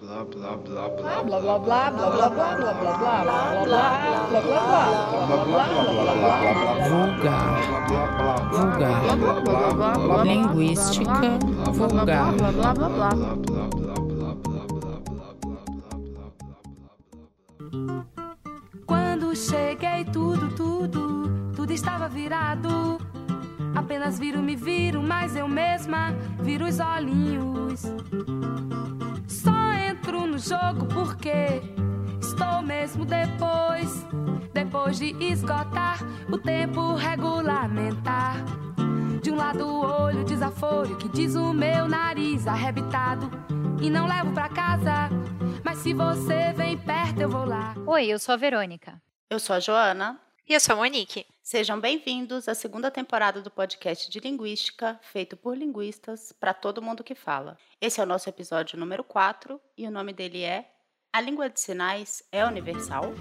blá blá blá blá blá blá blá blá blá blá blá blá blá blá blá Vulgar. Vulgar. Linguística vulgar. Quando cheguei, tudo, tudo, tudo estava virado. Apenas viro, me viro, mas eu mesma viro os olhinhos. Entro no jogo porque estou mesmo depois. Depois de esgotar o tempo regulamentar. De um lado o olho desaforo que diz o meu nariz arrebitado. E não levo pra casa, mas se você vem perto eu vou lá. Oi, eu sou a Verônica. Eu sou a Joana. E eu sou a Monique. Sejam bem-vindos à segunda temporada do podcast de Linguística, feito por linguistas, para todo mundo que fala. Esse é o nosso episódio número 4 e o nome dele é A Língua de Sinais é Universal?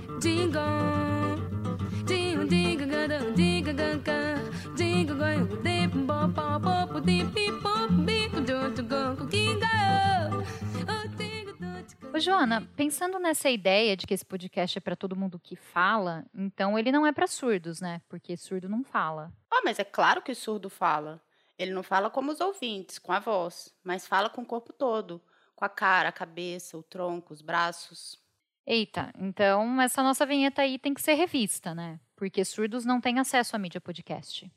Ô, Joana, pensando nessa ideia de que esse podcast é para todo mundo que fala, então ele não é para surdos, né? Porque surdo não fala. Oh, mas é claro que o surdo fala. Ele não fala como os ouvintes, com a voz, mas fala com o corpo todo, com a cara, a cabeça, o tronco, os braços. Eita, então essa nossa vinheta aí tem que ser revista, né? Porque surdos não têm acesso à mídia podcast.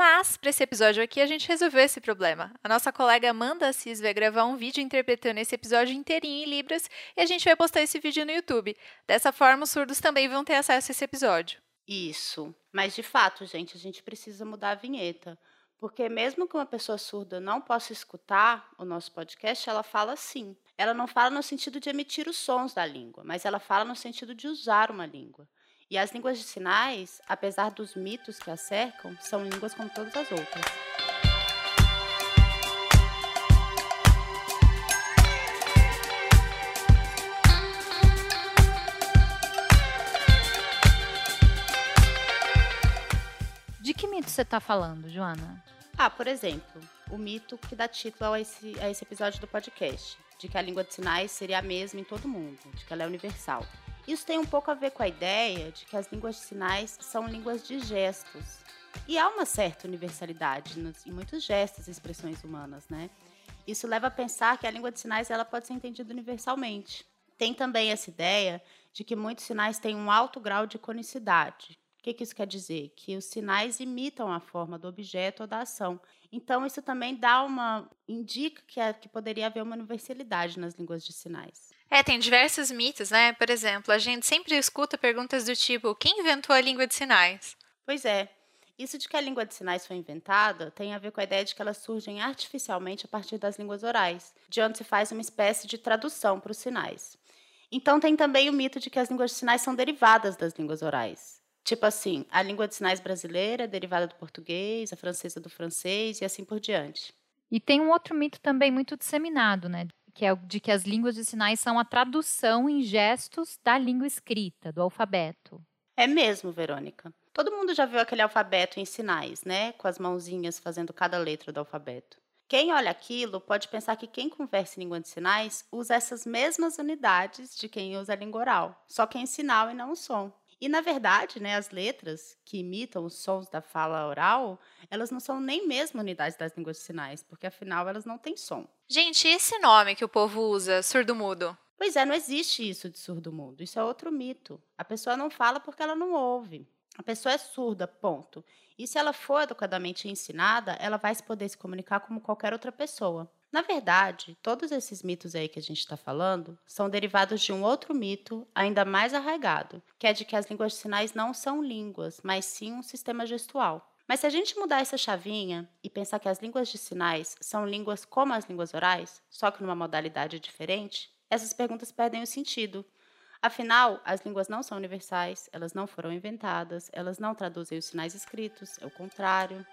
Mas, para esse episódio aqui, a gente resolveu esse problema. A nossa colega Amanda Assis vai gravar um vídeo interpretando esse episódio inteirinho em Libras e a gente vai postar esse vídeo no YouTube. Dessa forma, os surdos também vão ter acesso a esse episódio. Isso. Mas de fato, gente, a gente precisa mudar a vinheta. Porque mesmo que uma pessoa surda não possa escutar o nosso podcast, ela fala sim. Ela não fala no sentido de emitir os sons da língua, mas ela fala no sentido de usar uma língua. E as línguas de sinais, apesar dos mitos que a cercam, são línguas como todas as outras. De que mito você está falando, Joana? Ah, por exemplo, o mito que dá título a esse, a esse episódio do podcast, de que a língua de sinais seria a mesma em todo mundo, de que ela é universal. Isso tem um pouco a ver com a ideia de que as línguas de sinais são línguas de gestos. E há uma certa universalidade em muitos gestos e expressões humanas, né? Isso leva a pensar que a língua de sinais ela pode ser entendida universalmente. Tem também essa ideia de que muitos sinais têm um alto grau de conicidade. O que, que isso quer dizer? Que os sinais imitam a forma do objeto ou da ação. Então, isso também dá uma. indica que, é, que poderia haver uma universalidade nas línguas de sinais. É, tem diversos mitos, né? Por exemplo, a gente sempre escuta perguntas do tipo: quem inventou a língua de sinais? Pois é. Isso de que a língua de sinais foi inventada tem a ver com a ideia de que elas surgem artificialmente a partir das línguas orais, de onde se faz uma espécie de tradução para os sinais. Então, tem também o mito de que as línguas de sinais são derivadas das línguas orais. Tipo assim, a língua de sinais brasileira é derivada do português, a francesa do francês e assim por diante. E tem um outro mito também muito disseminado, né? Que é de que as línguas de sinais são a tradução em gestos da língua escrita, do alfabeto. É mesmo, Verônica. Todo mundo já viu aquele alfabeto em sinais, né? Com as mãozinhas fazendo cada letra do alfabeto. Quem olha aquilo pode pensar que quem conversa em língua de sinais usa essas mesmas unidades de quem usa a língua oral, só que em sinal e não o som. E, na verdade, né, as letras que imitam os sons da fala oral, elas não são nem mesmo unidades das línguas de sinais, porque afinal elas não têm som. Gente, e esse nome que o povo usa, surdo-mudo? Pois é, não existe isso de surdo-mudo. Isso é outro mito. A pessoa não fala porque ela não ouve. A pessoa é surda, ponto. E se ela for educadamente ensinada, ela vai poder se comunicar como qualquer outra pessoa. Na verdade, todos esses mitos aí que a gente está falando são derivados de um outro mito ainda mais arraigado, que é de que as línguas de sinais não são línguas, mas sim um sistema gestual. Mas se a gente mudar essa chavinha e pensar que as línguas de sinais são línguas como as línguas orais, só que numa modalidade diferente, essas perguntas perdem o sentido. Afinal, as línguas não são universais, elas não foram inventadas, elas não traduzem os sinais escritos, é o contrário.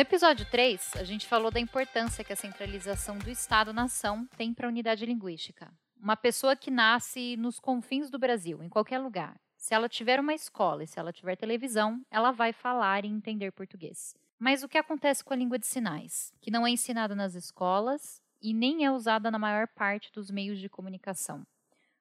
No episódio 3, a gente falou da importância que a centralização do Estado-nação tem para a unidade linguística. Uma pessoa que nasce nos confins do Brasil, em qualquer lugar, Se ela tiver uma escola e se ela tiver televisão, ela vai falar e entender português. Mas o que acontece com a língua de sinais? Que não é ensinada nas escolas e nem é usada na maior parte dos meios de comunicação.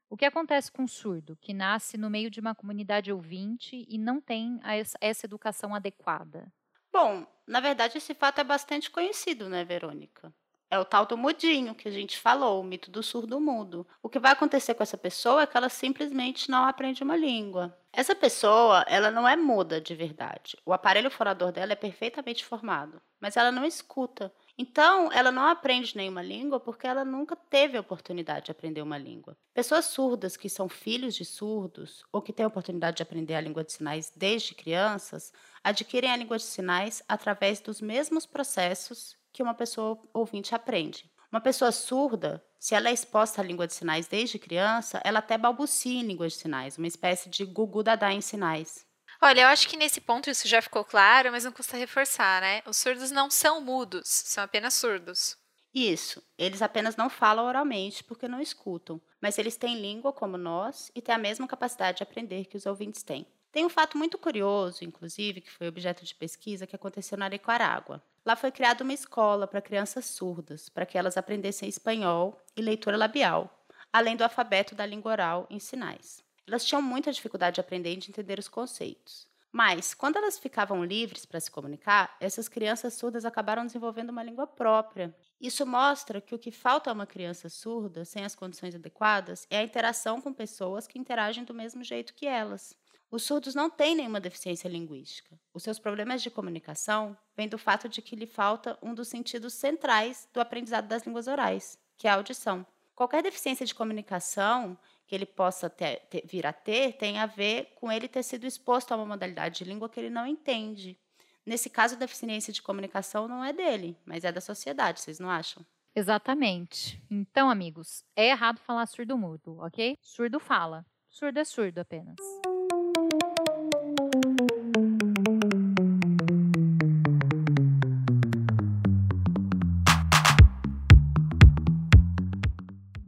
O que acontece com o surdo, que nasce no meio de uma comunidade ouvinte e não tem essa educação adequada? Bom, na verdade esse fato é bastante conhecido, né, Verônica? É o tal do mudinho que a gente falou, o mito do surdo mudo. O que vai acontecer com essa pessoa é que ela simplesmente não aprende uma língua. Essa pessoa, ela não é muda de verdade. O aparelho fonador dela é perfeitamente formado, mas ela não escuta. Então, ela não aprende nenhuma língua porque ela nunca teve a oportunidade de aprender uma língua. Pessoas surdas que são filhos de surdos ou que têm a oportunidade de aprender a língua de sinais desde crianças, adquirem a língua de sinais através dos mesmos processos que uma pessoa ouvinte aprende. Uma pessoa surda, se ela é exposta à língua de sinais desde criança, ela até balbucia em língua de sinais, uma espécie de gugu dadá em sinais. Olha, eu acho que nesse ponto isso já ficou claro, mas não custa reforçar, né? Os surdos não são mudos, são apenas surdos. Isso, eles apenas não falam oralmente porque não escutam, mas eles têm língua como nós e têm a mesma capacidade de aprender que os ouvintes têm. Tem um fato muito curioso, inclusive, que foi objeto de pesquisa que aconteceu na Nicarágua. Lá foi criada uma escola para crianças surdas, para que elas aprendessem espanhol e leitura labial, além do alfabeto da língua oral em sinais. Elas tinham muita dificuldade de aprender e de entender os conceitos. Mas, quando elas ficavam livres para se comunicar, essas crianças surdas acabaram desenvolvendo uma língua própria. Isso mostra que o que falta a uma criança surda, sem as condições adequadas, é a interação com pessoas que interagem do mesmo jeito que elas. Os surdos não têm nenhuma deficiência linguística. Os seus problemas de comunicação vêm do fato de que lhe falta um dos sentidos centrais do aprendizado das línguas orais, que é a audição. Qualquer deficiência de comunicação que ele possa ter, ter, vir a ter tem a ver com ele ter sido exposto a uma modalidade de língua que ele não entende. Nesse caso, a deficiência de comunicação não é dele, mas é da sociedade, vocês não acham? Exatamente. Então, amigos, é errado falar surdo-mudo, ok? Surdo fala. Surdo é surdo apenas.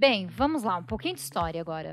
Bem, vamos lá, um pouquinho de história agora.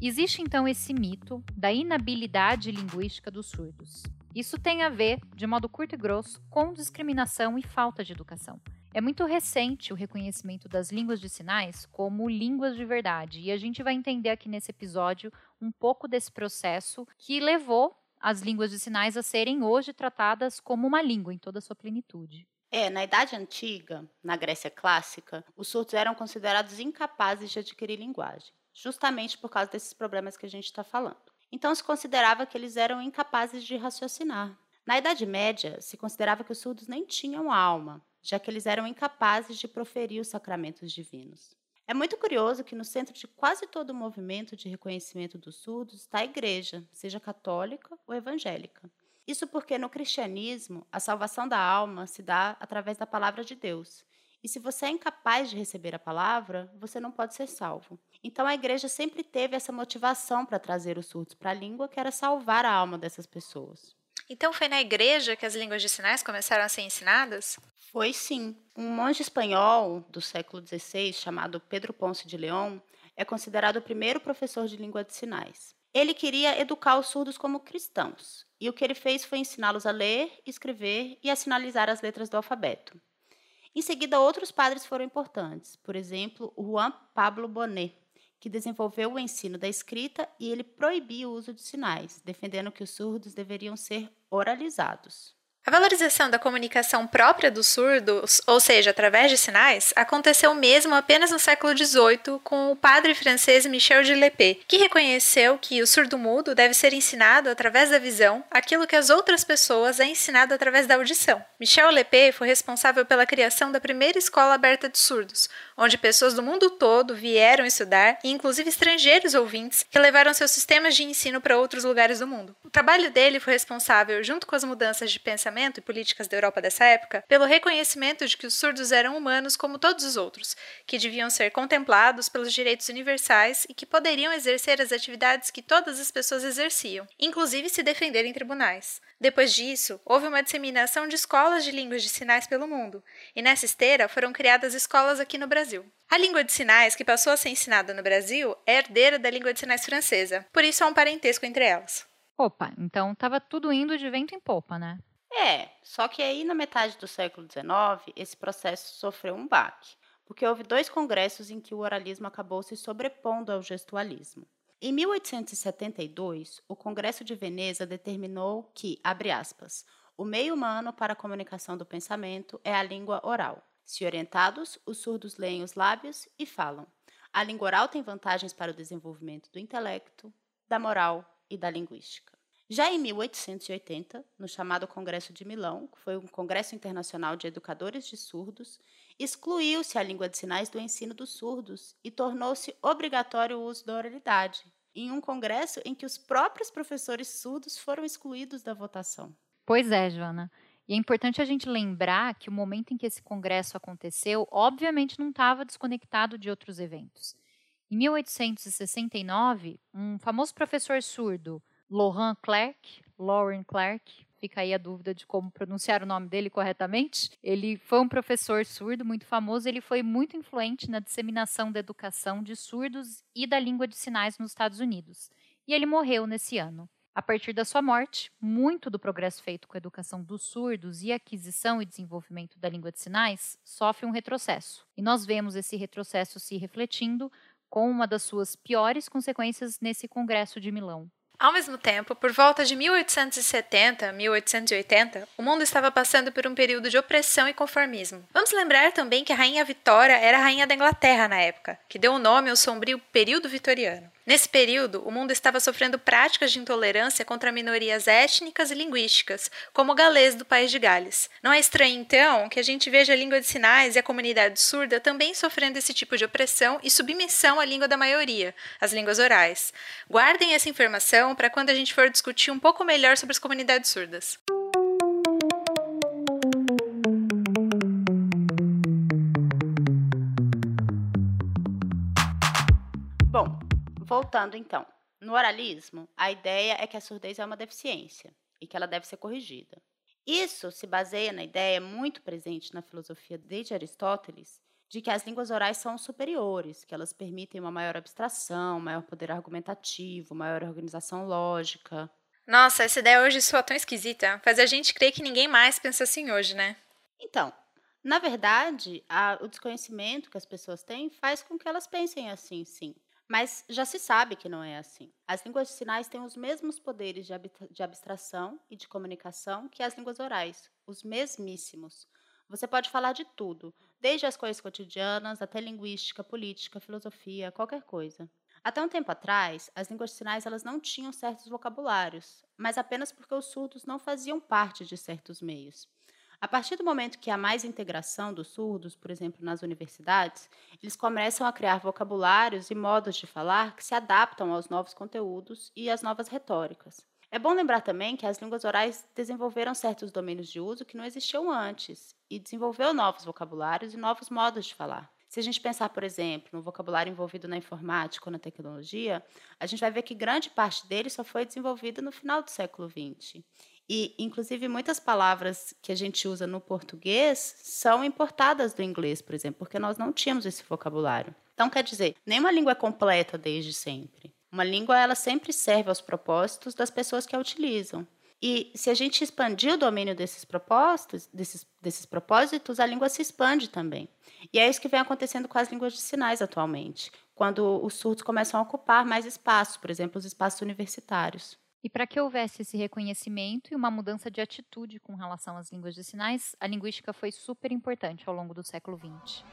Existe então esse mito da inabilidade linguística dos surdos. Isso tem a ver, de modo curto e grosso, com discriminação e falta de educação. É muito recente o reconhecimento das línguas de sinais como línguas de verdade, e a gente vai entender aqui nesse episódio um pouco desse processo que levou as línguas de sinais a serem hoje tratadas como uma língua em toda a sua plenitude. É, na Idade Antiga, na Grécia Clássica, os surdos eram considerados incapazes de adquirir linguagem, justamente por causa desses problemas que a gente está falando. Então se considerava que eles eram incapazes de raciocinar. Na Idade Média, se considerava que os surdos nem tinham alma, já que eles eram incapazes de proferir os sacramentos divinos. É muito curioso que no centro de quase todo o movimento de reconhecimento dos surdos está a igreja, seja católica ou evangélica. Isso porque no cristianismo, a salvação da alma se dá através da palavra de Deus. E se você é incapaz de receber a palavra, você não pode ser salvo. Então a igreja sempre teve essa motivação para trazer os surdos para a língua, que era salvar a alma dessas pessoas. Então foi na igreja que as línguas de sinais começaram a ser ensinadas? Foi sim. Um monge espanhol do século XVI, chamado Pedro Ponce de León, é considerado o primeiro professor de língua de sinais. Ele queria educar os surdos como cristãos, e o que ele fez foi ensiná-los a ler, escrever e a sinalizar as letras do alfabeto. Em seguida, outros padres foram importantes, por exemplo, Juan Pablo Bonet, que desenvolveu o ensino da escrita e ele proibia o uso de sinais, defendendo que os surdos deveriam ser oralizados. A valorização da comunicação própria dos surdos, ou seja, através de sinais, aconteceu mesmo apenas no século XVIII com o padre francês Michel de Lepé, que reconheceu que o surdo-mudo deve ser ensinado através da visão aquilo que as outras pessoas é ensinado através da audição. Michel Lepé foi responsável pela criação da primeira escola aberta de surdos, onde pessoas do mundo todo vieram estudar, e inclusive estrangeiros ouvintes, que levaram seus sistemas de ensino para outros lugares do mundo. O trabalho dele foi responsável, junto com as mudanças de pensamento pensamento e políticas da Europa dessa época pelo reconhecimento de que os surdos eram humanos como todos os outros, que deviam ser contemplados pelos direitos universais e que poderiam exercer as atividades que todas as pessoas exerciam, inclusive se defender em tribunais. Depois disso, houve uma disseminação de escolas de línguas de sinais pelo mundo, e nessa esteira foram criadas escolas aqui no Brasil. A língua de sinais que passou a ser ensinada no Brasil é herdeira da língua de sinais francesa, por isso há um parentesco entre elas. Opa, então estava tudo indo de vento em popa, né? É, só que aí na metade do século XIX, esse processo sofreu um baque, porque houve dois congressos em que o oralismo acabou se sobrepondo ao gestualismo. Em 1872, o Congresso de Veneza determinou que, abre aspas, o meio humano para a comunicação do pensamento é a língua oral. Se orientados, os surdos leem os lábios e falam. A língua oral tem vantagens para o desenvolvimento do intelecto, da moral e da linguística. Já em 1880, no chamado Congresso de Milão, que foi um congresso internacional de educadores de surdos, excluiu-se a língua de sinais do ensino dos surdos e tornou-se obrigatório o uso da oralidade, em um congresso em que os próprios professores surdos foram excluídos da votação. Pois é, Joana. E é importante a gente lembrar que o momento em que esse congresso aconteceu, obviamente não estava desconectado de outros eventos. Em 1869, um famoso professor surdo, Laurent Clerc, Lauren Clark, fica aí a dúvida de como pronunciar o nome dele corretamente. Ele foi um professor surdo muito famoso, ele foi muito influente na disseminação da educação de surdos e da língua de sinais nos Estados Unidos. E ele morreu nesse ano. A partir da sua morte, muito do progresso feito com a educação dos surdos e aquisição e desenvolvimento da língua de sinais sofre um retrocesso. E nós vemos esse retrocesso se refletindo com uma das suas piores consequências nesse Congresso de Milão. Ao mesmo tempo, por volta de 1870, 1880, o mundo estava passando por um período de opressão e conformismo. Vamos lembrar também que a rainha Vitória era a rainha da Inglaterra na época, que deu o nome ao sombrio período vitoriano. Nesse período, o mundo estava sofrendo práticas de intolerância contra minorias étnicas e linguísticas, como o galês do país de Gales. Não é estranho, então, que a gente veja a língua de sinais e a comunidade surda também sofrendo esse tipo de opressão e submissão à língua da maioria, as línguas orais. Guardem essa informação para quando a gente for discutir um pouco melhor sobre as comunidades surdas. Voltando então. No oralismo, a ideia é que a surdez é uma deficiência e que ela deve ser corrigida. Isso se baseia na ideia muito presente na filosofia desde Aristóteles de que as línguas orais são superiores, que elas permitem uma maior abstração, maior poder argumentativo, maior organização lógica. Nossa, essa ideia hoje soa tão esquisita. Faz a gente crer que ninguém mais pensa assim hoje, né? Então, na verdade, a, o desconhecimento que as pessoas têm faz com que elas pensem assim, sim. Mas já se sabe que não é assim. As línguas de sinais têm os mesmos poderes de, de abstração e de comunicação que as línguas orais, os mesmíssimos. Você pode falar de tudo, desde as coisas cotidianas até linguística, política, filosofia, qualquer coisa. Até um tempo atrás, as línguas de sinais elas não tinham certos vocabulários, mas apenas porque os surdos não faziam parte de certos meios. A partir do momento que há mais integração dos surdos, por exemplo, nas universidades, eles começam a criar vocabulários e modos de falar que se adaptam aos novos conteúdos e às novas retóricas. É bom lembrar também que as línguas orais desenvolveram certos domínios de uso que não existiam antes e desenvolveu novos vocabulários e novos modos de falar. Se a gente pensar, por exemplo, no vocabulário envolvido na informática ou na tecnologia, a gente vai ver que grande parte dele só foi desenvolvida no final do século XX. E, inclusive, muitas palavras que a gente usa no português são importadas do inglês, por exemplo, porque nós não tínhamos esse vocabulário. Então, quer dizer, nenhuma língua é completa desde sempre. Uma língua, ela sempre serve aos propósitos das pessoas que a utilizam. E se a gente expandir o domínio desses propósitos, desses, desses propósitos, a língua se expande também. E é isso que vem acontecendo com as línguas de sinais atualmente, quando os surdos começam a ocupar mais espaços, por exemplo, os espaços universitários. E para que houvesse esse reconhecimento e uma mudança de atitude com relação às línguas de sinais, a linguística foi super importante ao longo do século XX.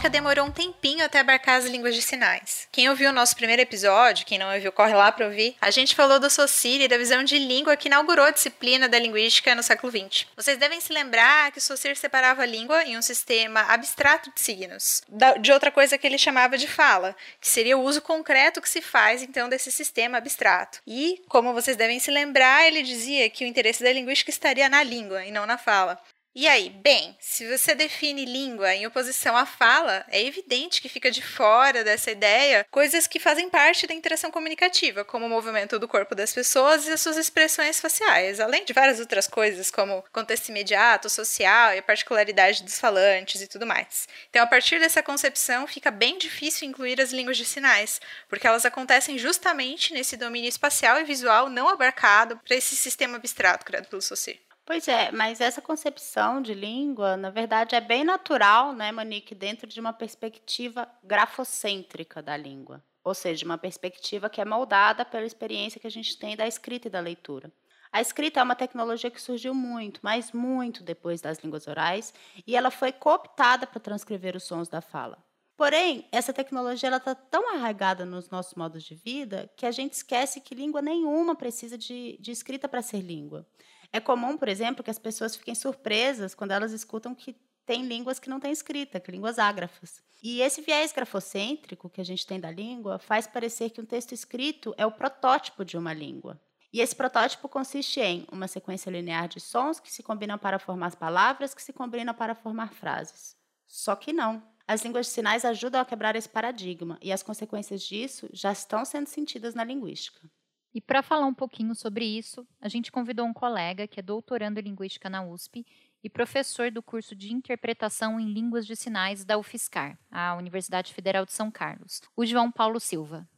Linguística demorou um tempinho até abarcar as línguas de sinais. Quem ouviu o nosso primeiro episódio, quem não ouviu, corre lá para ouvir, a gente falou do Saussure e da visão de língua que inaugurou a disciplina da linguística no século XX. Vocês devem se lembrar que Saussure separava a língua em um sistema abstrato de signos, de outra coisa que ele chamava de fala, que seria o uso concreto que se faz então desse sistema abstrato. E, como vocês devem se lembrar, ele dizia que o interesse da linguística estaria na língua e não na fala. E aí, bem, se você define língua em oposição à fala, é evidente que fica de fora dessa ideia coisas que fazem parte da interação comunicativa, como o movimento do corpo das pessoas e as suas expressões faciais, além de várias outras coisas, como contexto imediato, social e a particularidade dos falantes e tudo mais. Então, a partir dessa concepção, fica bem difícil incluir as línguas de sinais, porque elas acontecem justamente nesse domínio espacial e visual não abarcado para esse sistema abstrato criado pelo Saussure. Pois é, mas essa concepção de língua, na verdade, é bem natural, né, Monique, dentro de uma perspectiva grafocêntrica da língua. Ou seja, uma perspectiva que é moldada pela experiência que a gente tem da escrita e da leitura. A escrita é uma tecnologia que surgiu muito, mas muito depois das línguas orais, e ela foi cooptada para transcrever os sons da fala. Porém, essa tecnologia está tão arraigada nos nossos modos de vida que a gente esquece que língua nenhuma precisa de, de escrita para ser língua. É comum, por exemplo, que as pessoas fiquem surpresas quando elas escutam que tem línguas que não têm escrita, línguas ágrafas. E esse viés grafocêntrico que a gente tem da língua faz parecer que um texto escrito é o protótipo de uma língua. E esse protótipo consiste em uma sequência linear de sons que se combinam para formar palavras que se combinam para formar frases. Só que não. As línguas de sinais ajudam a quebrar esse paradigma e as consequências disso já estão sendo sentidas na linguística. E para falar um pouquinho sobre isso, a gente convidou um colega que é doutorando em linguística na USP e professor do curso de interpretação em línguas de sinais da UFSCar, a Universidade Federal de São Carlos, o João Paulo Silva.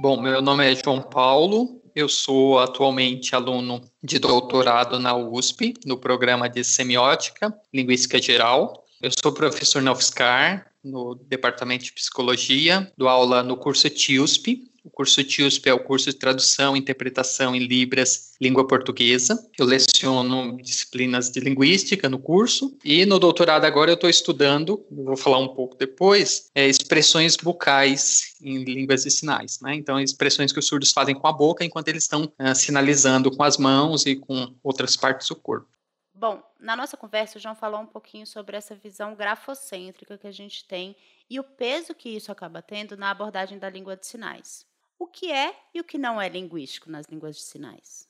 Bom, meu nome é João Paulo, eu sou atualmente aluno de doutorado na USP, no programa de Semiótica, Linguística Geral. Eu sou professor na UFSCar, no Departamento de Psicologia, dou aula no curso TIUSP, o curso TIUSP é o curso de tradução e interpretação em Libras, língua portuguesa. Eu leciono disciplinas de linguística no curso e no doutorado agora eu estou estudando, vou falar um pouco depois, é, expressões bucais em línguas de sinais. Né? Então, expressões que os surdos fazem com a boca enquanto eles estão é, sinalizando com as mãos e com outras partes do corpo. Bom, na nossa conversa, o João falou um pouquinho sobre essa visão grafocêntrica que a gente tem e o peso que isso acaba tendo na abordagem da língua de sinais o que é e o que não é linguístico nas línguas de sinais?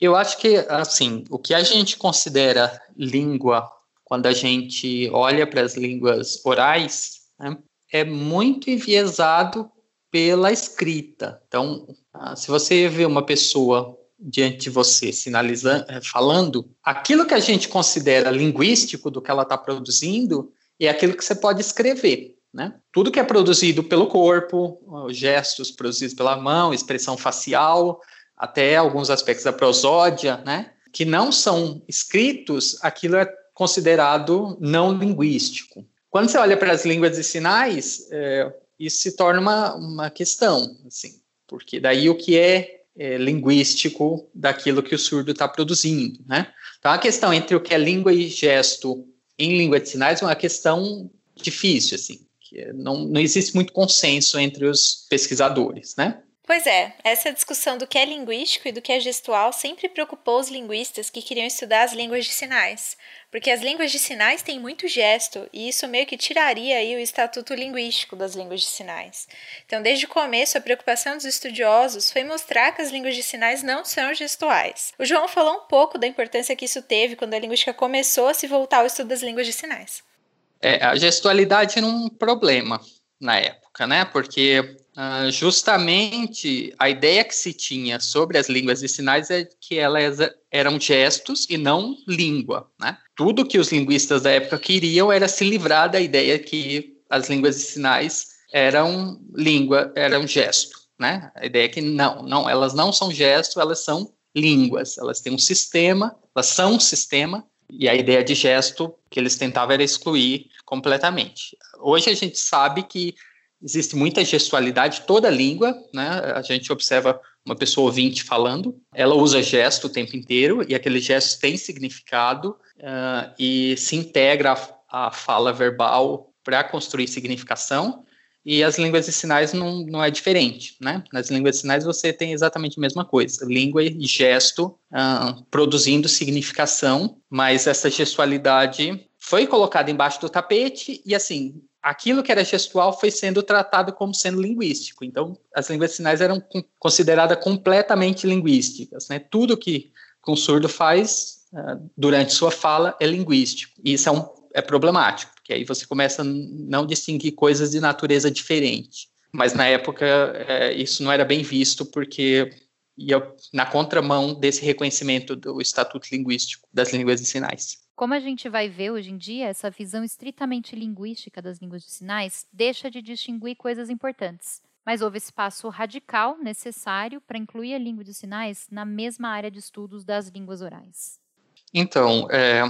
Eu acho que, assim, o que a gente considera língua quando a gente olha para as línguas orais né, é muito enviesado pela escrita. Então, ah, se você vê uma pessoa diante de você sinalizando, eh, falando, aquilo que a gente considera linguístico do que ela está produzindo é aquilo que você pode escrever. Né? Tudo que é produzido pelo corpo, gestos produzidos pela mão, expressão facial, até alguns aspectos da prosódia, né? que não são escritos, aquilo é considerado não linguístico. Quando você olha para as línguas de sinais, é, isso se torna uma, uma questão, assim, porque daí o que é, é linguístico daquilo que o surdo está produzindo, né? Então, a questão entre o que é língua e gesto em língua de sinais é uma questão difícil, assim que não, não existe muito consenso entre os pesquisadores, né? Pois é, essa discussão do que é linguístico e do que é gestual sempre preocupou os linguistas que queriam estudar as línguas de sinais, porque as línguas de sinais têm muito gesto e isso meio que tiraria aí o estatuto linguístico das línguas de sinais. Então, desde o começo, a preocupação dos estudiosos foi mostrar que as línguas de sinais não são gestuais. O João falou um pouco da importância que isso teve quando a linguística começou a se voltar ao estudo das línguas de sinais. É, a gestualidade era um problema na época, né? Porque uh, justamente a ideia que se tinha sobre as línguas de sinais é que elas eram gestos e não língua, né? Tudo que os linguistas da época queriam era se livrar da ideia que as línguas de sinais eram língua, eram gesto, né? A ideia é que não, não, elas não são gesto, elas são línguas, elas têm um sistema, elas são um sistema e a ideia de gesto que eles tentavam era excluir completamente. Hoje a gente sabe que existe muita gestualidade, toda língua, né? A gente observa uma pessoa ouvinte falando, ela usa gesto o tempo inteiro e aquele gesto tem significado uh, e se integra a fala verbal para construir significação. E as línguas de sinais não, não é diferente, né? Nas línguas de sinais você tem exatamente a mesma coisa, língua e gesto uh, produzindo significação, mas essa gestualidade foi colocada embaixo do tapete e assim aquilo que era gestual foi sendo tratado como sendo linguístico. Então, as línguas de sinais eram consideradas completamente linguísticas. Né? Tudo que um surdo faz uh, durante sua fala é linguístico. E isso é, um, é problemático, porque aí você começa a não distinguir coisas de natureza diferente. Mas na época é, isso não era bem visto, porque ia na contramão desse reconhecimento do Estatuto Linguístico das Línguas de Sinais. Como a gente vai ver hoje em dia, essa visão estritamente linguística das línguas de sinais deixa de distinguir coisas importantes. Mas houve espaço radical necessário para incluir a língua de sinais na mesma área de estudos das línguas orais. Então, é,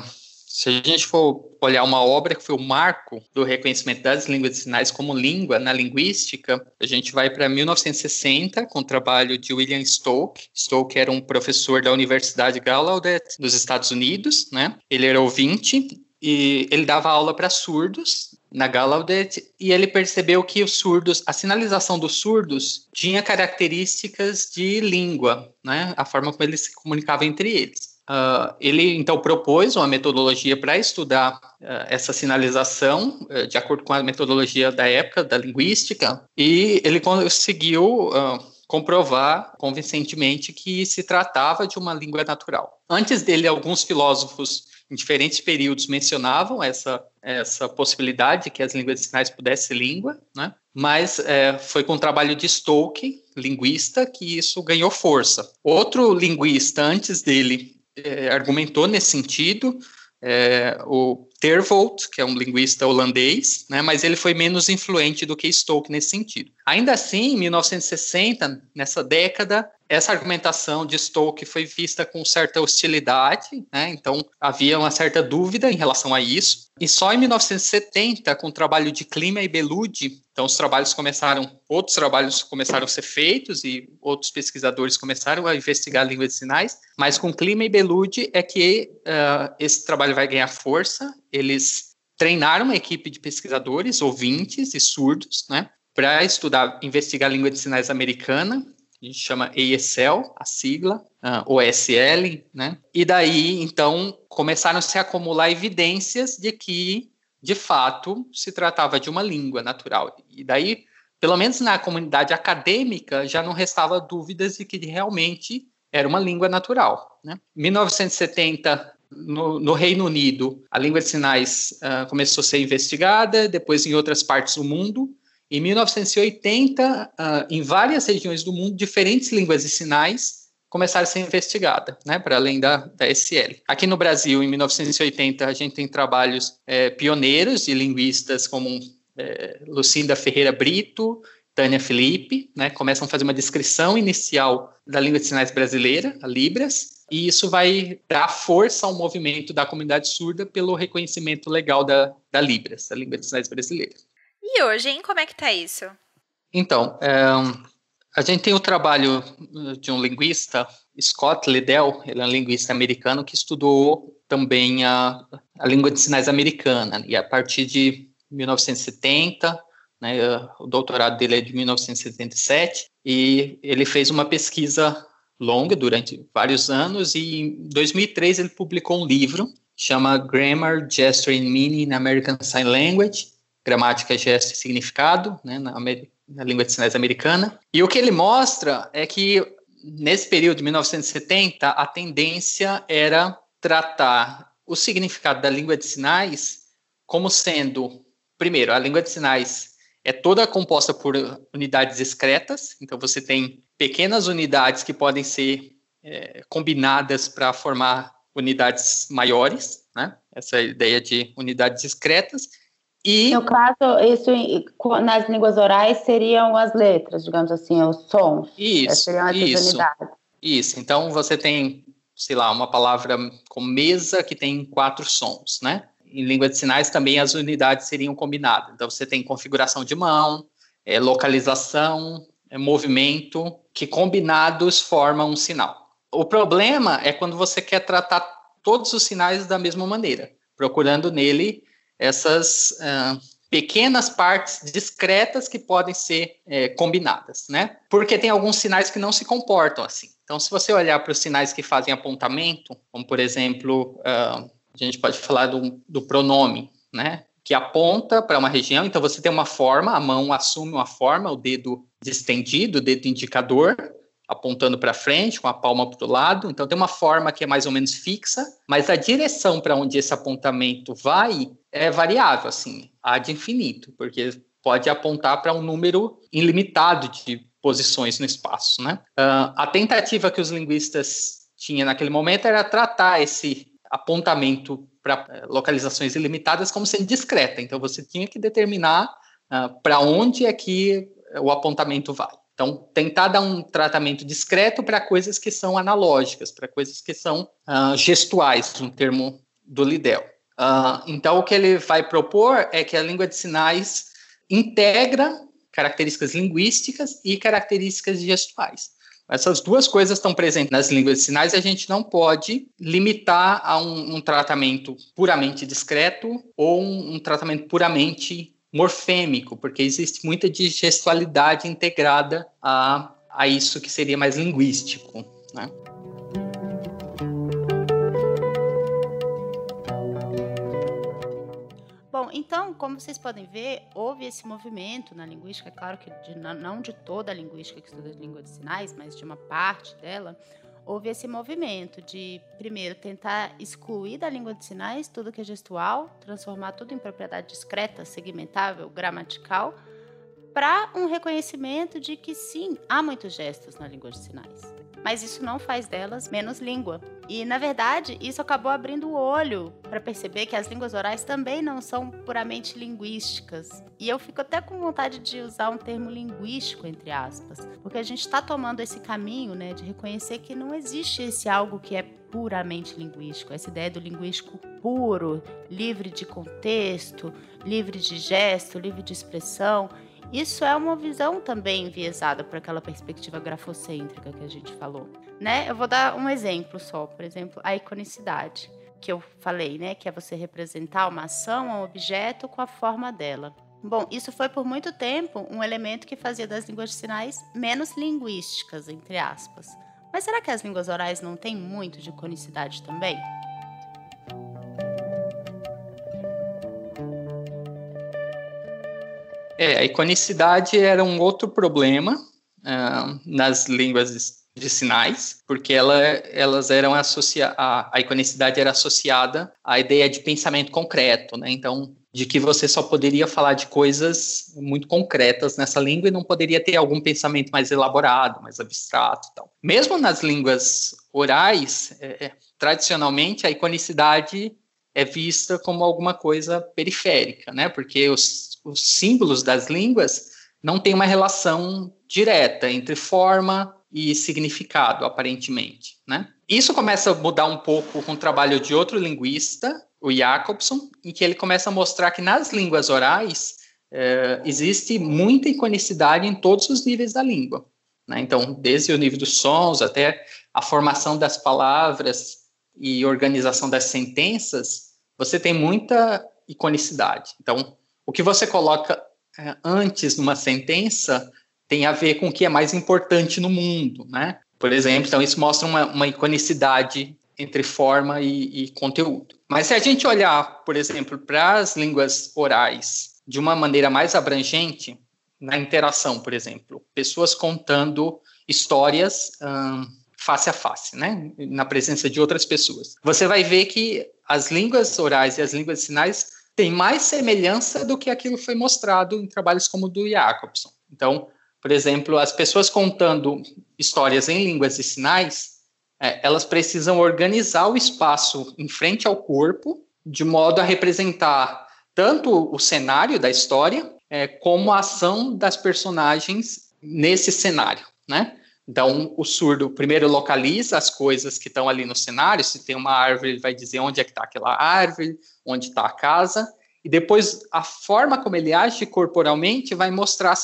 se a gente for olhar uma obra que foi o marco do reconhecimento das línguas de sinais como língua na linguística, a gente vai para 1960 com o trabalho de William Stoke. Stoke era um professor da Universidade Gallaudet dos Estados Unidos, né? Ele era ouvinte e ele dava aula para surdos na Gallaudet e ele percebeu que os surdos, a sinalização dos surdos tinha características de língua, né? A forma como eles se comunicavam entre eles. Uh, ele então propôs uma metodologia para estudar uh, essa sinalização, uh, de acordo com a metodologia da época, da linguística, e ele conseguiu comprovar convincentemente que se tratava de uma língua natural. Antes dele, alguns filósofos em diferentes períodos mencionavam essa, essa possibilidade de que as línguas de sinais pudessem ser língua, né? mas é, foi com o trabalho de Stoke, linguista, que isso ganhou força. Outro linguista antes dele, é, argumentou nesse sentido, é, o Tervold, que é um linguista holandês, né, mas ele foi menos influente do que Stoke nesse sentido. Ainda assim, em 1960, nessa década, essa argumentação de Stoke foi vista com certa hostilidade, né? então havia uma certa dúvida em relação a isso. E só em 1970, com o trabalho de Klima e Beludi, então os trabalhos começaram, outros trabalhos começaram a ser feitos e outros pesquisadores começaram a investigar a língua de sinais, mas com Klima e Beludi é que uh, esse trabalho vai ganhar força. Eles treinaram uma equipe de pesquisadores, ouvintes e surdos, né, para estudar, investigar a língua de sinais americana a gente chama ESL, a sigla, uh, OSL, né? E daí, então, começaram a se acumular evidências de que, de fato, se tratava de uma língua natural. E daí, pelo menos na comunidade acadêmica, já não restava dúvidas de que realmente era uma língua natural. Né? Em 1970, no, no, Reino Unido, a língua de sinais uh, começou a ser investigada, depois em outras partes do mundo, em 1980, uh, ah, em várias regiões do mundo, diferentes línguas e sinais começaram a ser investigadas, né, para além da, da SL. Aqui no Brasil, em 1980, a gente tem trabalhos é, pioneiros de linguistas como é, Lucinda Ferreira Brito, Tânia Felipe, né, começam a fazer uma descrição inicial da língua de sinais brasileira, a Libras, e isso vai dar força ao movimento da comunidade surda pelo reconhecimento legal da, da Libras, da língua de sinais brasileira. E hoje, hein? Como é que tá isso? Então, é, a gente tem o trabalho de um linguista, Scott Liddell, ele é um linguista americano que estudou também a, a língua de sinais americana, e a partir de 1970, né, o doutorado dele é de 1977, e ele fez uma pesquisa longa durante vários anos, e em 2003 ele publicou um livro, chama Grammar, Gesture and Meaning in American Sign Language, gramática, gesto e significado, né, na, na língua de sinais americana. E o que ele mostra é que nesse período de 1970 a tendência era tratar o significado da língua de sinais como sendo, primeiro, a língua de sinais é toda composta por unidades discretas, então você tem pequenas unidades que podem ser é, combinadas para formar unidades maiores, né? Essa é ideia de unidades discretas. E... No caso, isso nas línguas orais seriam as letras, digamos assim, os sons. Isso, seriam as isso. Isso, então você tem, sei lá, uma palavra como mesa que tem quatro sons, né? Em língua de sinais também as unidades seriam combinadas. Então você tem configuração de mão, é, localização, é, movimento, que combinados formam um sinal. O problema é quando você quer tratar todos os sinais da mesma maneira, procurando nele essas uh, pequenas partes discretas que podem ser combinadas, né? Porque tem alguns sinais que não se comportam assim. Então, se você olhar para os sinais que fazem apontamento, como por exemplo, uh, a gente pode falar do, do pronome, né? Que aponta para uma região, então você tem uma forma, a mão assume uma forma, o dedo distendido, o dedo indicador, apontando para frente, com a palma para o lado. Então, tem uma forma que é mais ou menos fixa, mas a direção para onde esse apontamento vai é variável, assim, há de infinito, porque pode apontar para um número ilimitado de posições no espaço, né? Uh, a tentativa que os linguistas tinham naquele momento era tratar esse apontamento para eh, localizações ilimitadas como sendo discreta. Então, você tinha que determinar uh, para onde é que o apontamento vai. Então, tentar dar um tratamento discreto para coisas que são analógicas, para coisas que são uh, gestuais, um termo do Lidell. Uh, então, o que ele vai propor é que a língua de sinais integra características linguísticas e características gestuais. Essas duas coisas estão presentes nas línguas de sinais e a gente não pode limitar a um, um tratamento puramente discreto ou um, um, tratamento puramente morfêmico, porque existe muita gestualidade integrada a, a isso que seria mais linguístico. Né? Então, como vocês podem ver, houve esse movimento na linguística, é claro que de, não de toda a linguística que estuda língua de sinais, mas de uma parte dela, houve esse movimento de, primeiro, tentar excluir da língua de sinais tudo que é gestual, transformar tudo em propriedade discreta, segmentável, gramatical, para um reconhecimento de que sim, há muitos gestos na língua de sinais mas isso não faz delas menos língua. E, na verdade, isso acabou abrindo o olho para perceber que as línguas orais também não são puramente linguísticas. E eu fico até com vontade de usar um termo linguístico, entre aspas, porque a gente está tomando esse caminho né, de reconhecer que não existe esse algo que é puramente linguístico, essa ideia do linguístico puro, livre de contexto, livre de gesto, livre de expressão. Isso é uma visão também enviesada por aquela perspectiva grafocêntrica que a gente falou, né? Eu vou dar um exemplo só, por exemplo, a iconicidade, que eu falei, né, que é você representar uma ação, um objeto com a forma dela. Bom, isso foi por muito tempo um elemento que fazia das línguas de sinais menos linguísticas, entre aspas. Mas será que as línguas orais não têm muito de iconicidade também? É, a iconicidade era um outro problema uh, nas línguas de sinais, porque ela, elas eram associadas, a, iconicidade era associada à ideia de pensamento concreto, né? Então, de que você só poderia falar de coisas muito concretas nessa língua e não poderia ter algum pensamento mais elaborado, mais abstrato, então. Mesmo nas línguas orais, é, é tradicionalmente a iconicidade é vista como alguma coisa periférica, né? Porque os os símbolos das línguas não têm uma relação direta entre forma e significado, aparentemente. Né? Isso começa a mudar um pouco com o trabalho de outro linguista, o Jacobson, em que ele começa a mostrar que nas línguas orais é, existe muita iconicidade em todos os níveis da língua. Né? Então, desde o nível dos sons até a formação das palavras e organização das sentenças, você tem muita iconicidade. Então, o que você coloca é, antes numa sentença tem a ver com o que é mais importante no mundo, né? Por exemplo, então isso mostra uma, uma iconicidade entre forma e, e, conteúdo. Mas se a gente olhar, por exemplo, para as línguas orais de uma maneira mais abrangente, na interação, por exemplo, pessoas contando histórias hum, face a face, né? Na presença de outras pessoas. Você vai ver que as línguas orais e as línguas de sinais tem mais semelhança do que aquilo foi mostrado em trabalhos como o do Jacobson. Então, por exemplo, as pessoas contando histórias em línguas de sinais, é, elas precisam organizar o espaço em frente ao corpo, de modo a representar tanto o cenário da história, é, como a ação das personagens nesse cenário, né? Então, o surdo primeiro localiza as coisas que estão ali no cenário. Se tem uma árvore, ele vai dizer onde é que está aquela árvore, onde está a casa. e depois a forma como ele age corporalmente vai mostrar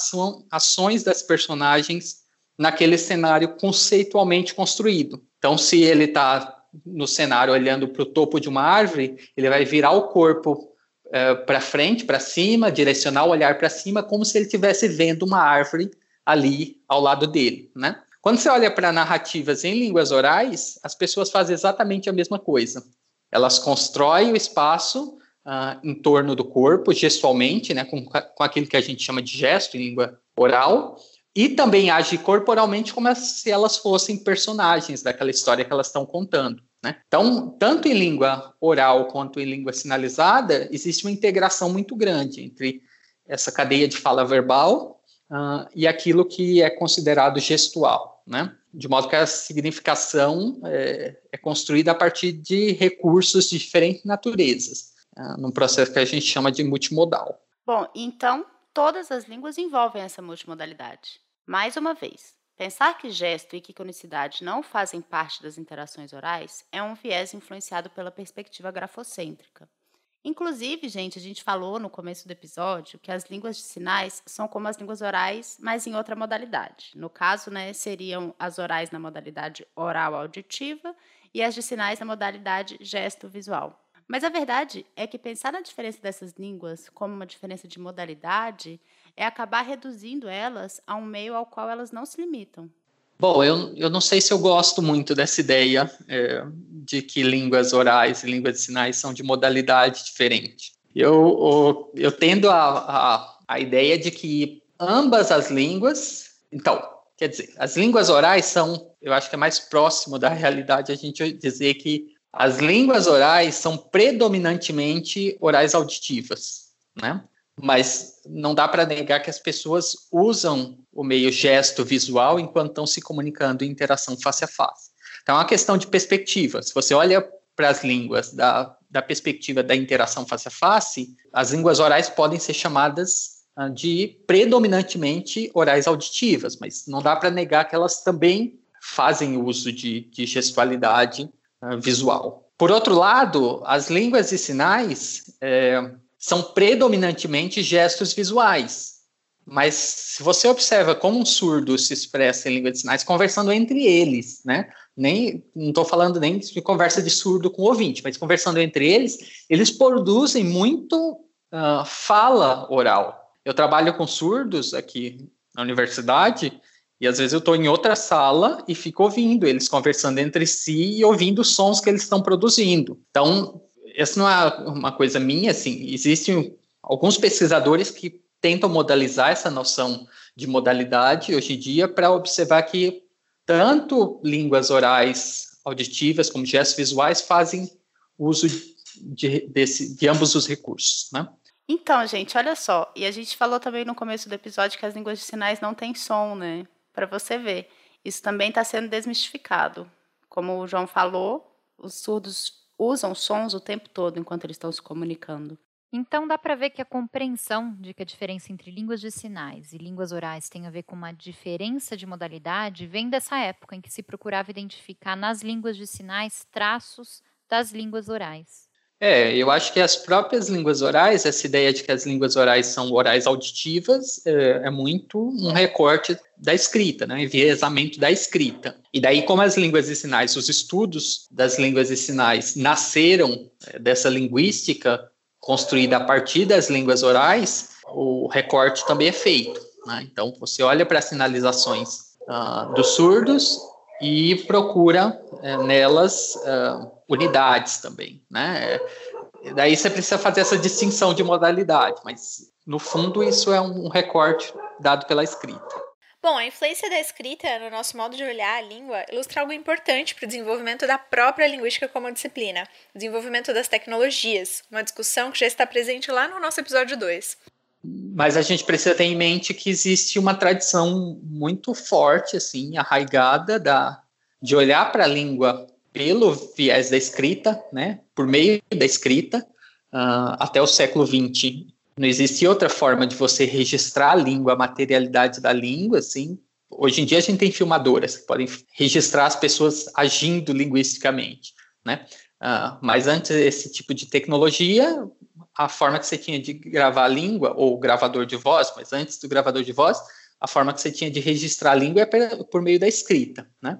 ações das personagens naquele cenário conceitualmente construído. Então, se ele está no cenário olhando para o topo de uma árvore, ele vai virar o corpo é, para frente, para cima, direcionar o olhar para cima, como se ele estivesse vendo uma árvore ali ao lado dele, né? Quando você olha para narrativas em línguas orais, as pessoas fazem exatamente a mesma coisa. Elas constroem o espaço uh, em torno do corpo, gestualmente, né, com, com aquilo que a gente chama de gesto em língua oral, e também age corporalmente como se elas fossem personagens daquela história que elas estão contando. Né? Então, tanto em língua oral quanto em língua sinalizada, existe uma integração muito grande entre essa cadeia de fala verbal uh, e aquilo que é considerado gestual. Né? De modo que a significação é, é construída a partir de recursos de diferentes naturezas, uh, num processo que a gente chama de multimodal. Bom, então todas as línguas envolvem essa multimodalidade. Mais uma vez, pensar que gesto e que iconicidade não fazem parte das interações orais é um viés influenciado pela perspectiva grafocêntrica. Inclusive, gente, a gente falou no começo do episódio que as línguas de sinais são como as línguas orais, mas em outra modalidade. No caso, né, seriam as orais na modalidade oral auditiva e as de sinais na modalidade gesto visual. Mas a verdade é que pensar na diferença dessas línguas como uma diferença de modalidade é acabar reduzindo elas a um meio ao qual elas não se limitam. Bom, eu, eu não sei se eu gosto muito dessa ideia é, de que línguas orais e línguas de sinais são de modalidade diferente. Eu, eu, eu tendo a, a, a ideia de que ambas as línguas. Então, quer dizer, as línguas orais são, eu acho que é mais próximo da realidade a gente dizer que as línguas orais são predominantemente orais auditivas, né? Mas não dá para negar que as pessoas usam o meio gesto visual enquanto estão se comunicando em interação face a face. Então, é uma questão de perspectiva. Se você olha para as línguas da, da perspectiva da interação face a face, as línguas orais podem ser chamadas uh, de predominantemente orais auditivas, mas não dá para negar que elas também fazem uso de, de gestualidade uh, visual. Por outro lado, as línguas de sinais é, são predominantemente gestos visuais. Mas se você observa como um surdo se expressa em língua de sinais, conversando entre eles, né? Nem, não estou falando nem de conversa de surdo com ouvinte, mas conversando entre eles, eles produzem muito uh, fala oral. Eu trabalho com surdos aqui na universidade e às vezes eu estou em outra sala e fico ouvindo eles conversando entre si e ouvindo os sons que eles estão produzindo. Então, essa não é uma coisa minha, assim, existem alguns pesquisadores que tentam modalizar essa noção de modalidade hoje em dia para observar que tanto línguas orais auditivas como gestos visuais fazem uso de, desse, de ambos os recursos, né? Então, gente, olha só, e a gente falou também no começo do episódio que as línguas de sinais não têm som, né? Para você ver, isso também está sendo desmistificado. Como o João falou, os surdos usam sons o tempo todo enquanto eles estão se comunicando. Então dá para ver que a compreensão de que a diferença entre línguas de sinais e línguas orais tem a ver com uma diferença de modalidade vem dessa época em que se procurava identificar nas línguas de sinais traços das línguas orais. É, eu acho que as próprias línguas orais, essa ideia de que as línguas orais são orais auditivas, é, é muito um recorte da escrita, né? enviesamento da escrita. E daí, como as línguas de sinais, os estudos das línguas de sinais nasceram é, dessa linguística construída a partir das línguas orais, o recorte também é feito. Né? Então, você olha para as sinalizações uh, dos surdos e procura uh, nelas uh, unidades também. Né? Daí você precisa fazer essa distinção de modalidade, mas no fundo isso é um recorte dado pela escrita. Bom, a influência da escrita no nosso modo de olhar a língua ilustra algo importante para o desenvolvimento da própria linguística como disciplina, desenvolvimento das tecnologias, uma discussão que já está presente lá no nosso episódio 2. Mas a gente precisa ter em mente que existe uma tradição muito forte, assim, arraigada da, de olhar para a língua pelo viés da escrita, né, por meio da escrita, uh, até o século XX não existe outra forma de você registrar a língua, a materialidade da língua, assim. Hoje em dia a gente tem filmadoras que podem registrar as pessoas agindo linguisticamente, né? Uh, mas antes desse tipo de tecnologia, a forma que você tinha de gravar a língua, ou gravador de voz, mas antes do gravador de voz, a forma que você tinha de registrar a língua é por meio da escrita, né?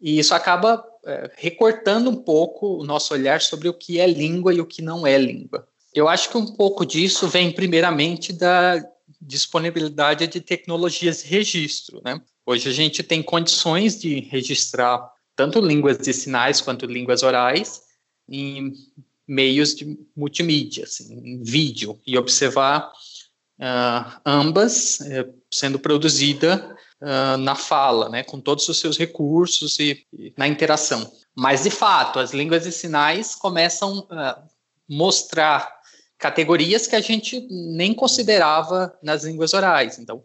E isso acaba é, recortando um pouco o nosso olhar sobre o que é língua e o que não é língua. Eu acho que um pouco disso vem primeiramente da disponibilidade de tecnologias de registro, né? Hoje a gente tem condições de registrar tanto línguas de sinais quanto línguas orais em meios de multimídia, assim, em vídeo, e observar uh, ambas uh, sendo produzida uh, na fala, né, com todos os seus recursos e, e, na interação. Mas, de fato, as línguas de sinais começam a mostrar categorias que a gente nem considerava nas línguas orais. Então,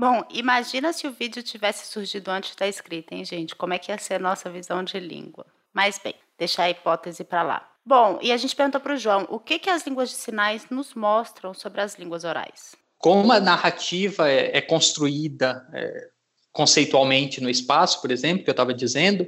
Bom, imagina se o vídeo tivesse surgido antes da escrita, hein, gente? Como é que ia ser a nossa visão de língua? Mas bem, deixar a hipótese para lá. Bom, e a gente perguntou para o João, o que, que as línguas de sinais nos mostram sobre as línguas orais? Como a narrativa é, é construída é, conceitualmente no espaço, por exemplo, que eu estava dizendo,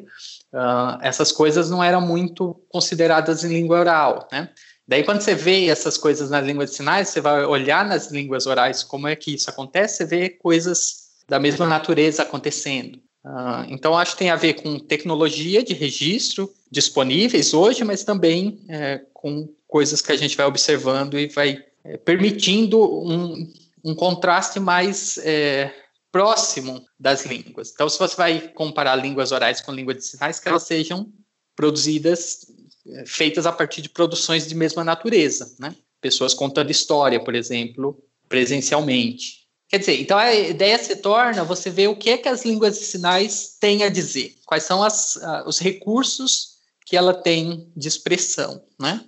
uh, essas coisas não eram muito consideradas em língua oral, né? Daí, quando você vê essas coisas nas línguas de sinais, você vai olhar nas línguas orais como é que isso acontece, você vê coisas da mesma natureza acontecendo. Uh, então, acho que tem a ver com tecnologia de registro disponíveis hoje, mas também é, com coisas que a gente vai observando e vai é, permitindo um, um, contraste mais é, próximo das línguas. Então, se você vai comparar línguas orais com línguas de sinais, que elas sejam produzidas é, feitas a partir de produções de mesma natureza, né? Pessoas contando história, por exemplo, presencialmente. Quer dizer, então a ideia se torna você ver o que é que as línguas de sinais têm a dizer, quais são as, uh, os recursos que ela tem de expressão, né?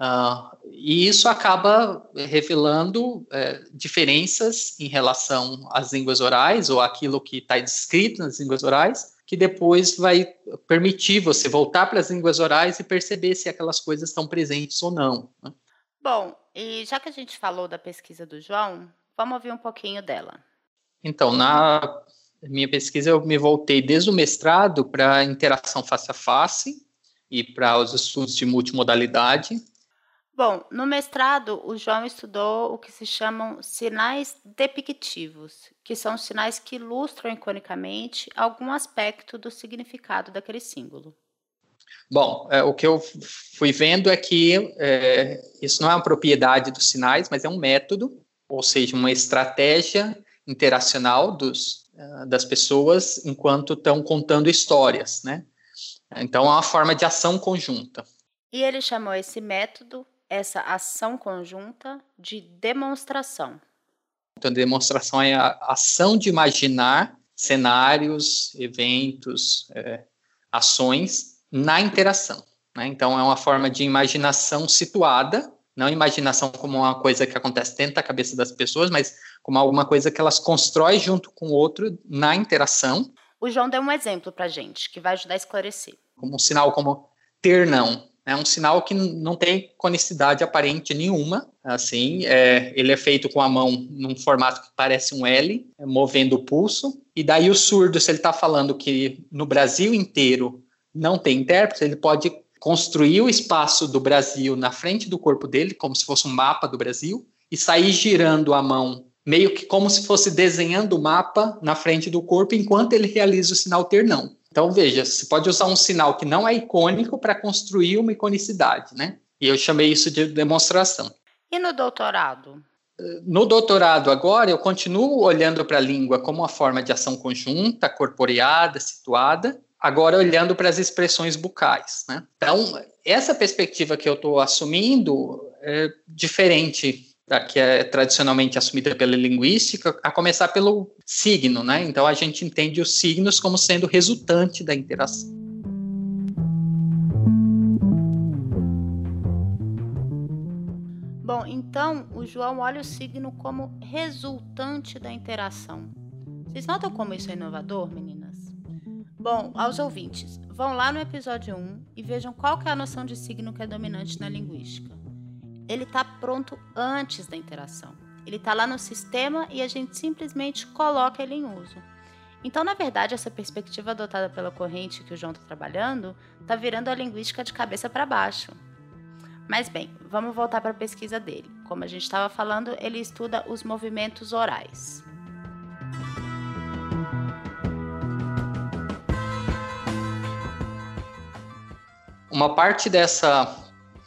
Uh, e isso acaba revelando uh, diferenças em relação às línguas orais ou aquilo que está descrito nas línguas orais que depois vai permitir você voltar para as línguas orais e perceber se aquelas coisas estão presentes ou não. Né? Bom, e já que a gente falou da pesquisa do João, vamos ouvir um pouquinho dela. Então, na minha pesquisa, eu me voltei desde o mestrado para a interação face a face e para os estudos de multimodalidade. Bom, no mestrado, o João estudou o que se chamam sinais depictivos, que são sinais que ilustram iconicamente algum aspecto do significado daquele símbolo. Bom, é, o que eu fui vendo é que é, isso não é uma propriedade dos sinais, mas é um método, ou seja, uma estratégia interacional dos, uh, das pessoas enquanto estão contando histórias, né? Então, é uma forma de ação conjunta. E ele chamou esse método essa ação conjunta de demonstração. Então, demonstração é a ação de imaginar cenários, eventos, é, ações na interação. Né? Então, é uma forma de imaginação situada, não imaginação como uma coisa que acontece dentro da cabeça das pessoas, mas como alguma coisa que elas constroem junto com o outro na interação. O João deu um exemplo para gente, que vai ajudar a esclarecer. Como um sinal como ter não, é um sinal que não tem conicidade aparente nenhuma. Assim, é, ele é feito com a mão num formato que parece um L, movendo o pulso. E daí o surdo, se ele está falando que no Brasil inteiro não tem intérprete, ele pode construir o espaço do Brasil na frente do corpo dele, como se fosse um mapa do Brasil, e sair girando a mão, meio que como se fosse desenhando o mapa na frente do corpo, enquanto ele realiza o sinal ter não. Então, veja, você pode usar um sinal que não é icônico para construir uma iconicidade, né? E eu chamei isso de demonstração. E no doutorado? No doutorado, agora, eu continuo olhando para a língua como uma forma de ação conjunta, corporeada, situada, agora olhando para as expressões bucais. Né? Então, essa perspectiva que eu estou assumindo é diferente da que é tradicionalmente assumida pela linguística, a começar pelo signo, né? Então a gente entende os signos como sendo resultante da interação. Bom, então o João olha o signo como resultante da interação. Vocês notam como isso é inovador, meninas? Bom, aos ouvintes, vão lá no episódio 1 e vejam qual é a noção de signo que é dominante na linguística ele está pronto antes da interação. Ele está lá no sistema e a gente simplesmente coloca ele em uso. Então, na verdade, essa perspectiva adotada pela corrente que o João está trabalhando está virando a linguística de cabeça para baixo. Mas bem, vamos voltar para a pesquisa dele. Como a gente estava falando, ele estuda os movimentos orais. Uma parte dessa,